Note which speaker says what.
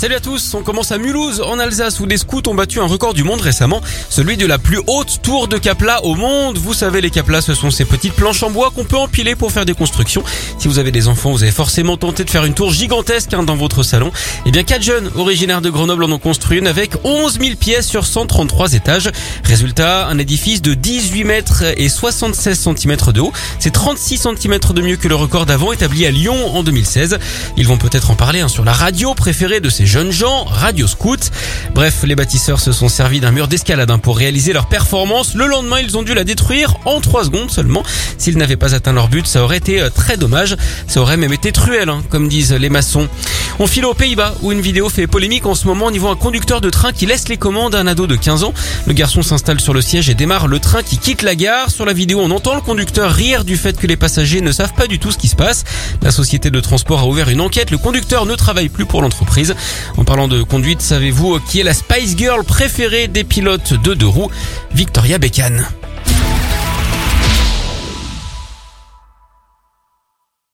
Speaker 1: Salut à tous, on commence à Mulhouse en Alsace où des scouts ont battu un record du monde récemment, celui de la plus haute tour de Capla au monde. Vous savez les Caplas ce sont ces petites planches en bois qu'on peut empiler pour faire des constructions. Si vous avez des enfants, vous avez forcément tenté de faire une tour gigantesque hein, dans votre salon. Eh bien quatre jeunes originaires de Grenoble en ont construit une avec 11 000 pièces sur 133 étages. Résultat, un édifice de 18 mètres et 76 cm de haut. C'est 36 cm de mieux que le record d'avant établi à Lyon en 2016. Ils vont peut-être en parler hein, sur la radio préférée de ces jeunes gens, Radio Scout. Bref, les bâtisseurs se sont servis d'un mur d'escalade hein, pour réaliser leur performance. Le lendemain, ils ont dû la détruire en 3 secondes seulement. S'ils n'avaient pas atteint leur but, ça aurait été euh, très dommage. Ça aurait même été truel, hein, comme disent les maçons. On file aux Pays-Bas où une vidéo fait polémique en ce moment au niveau un conducteur de train qui laisse les commandes à un ado de 15 ans. Le garçon s'installe sur le siège et démarre le train qui quitte la gare. Sur la vidéo, on entend le conducteur rire du fait que les passagers ne savent pas du tout ce qui se passe. La société de transport a ouvert une enquête. Le conducteur ne travaille plus pour l'entreprise. En parlant de conduite, savez-vous qui est la Spice Girl préférée des pilotes de deux roues? Victoria Beckham.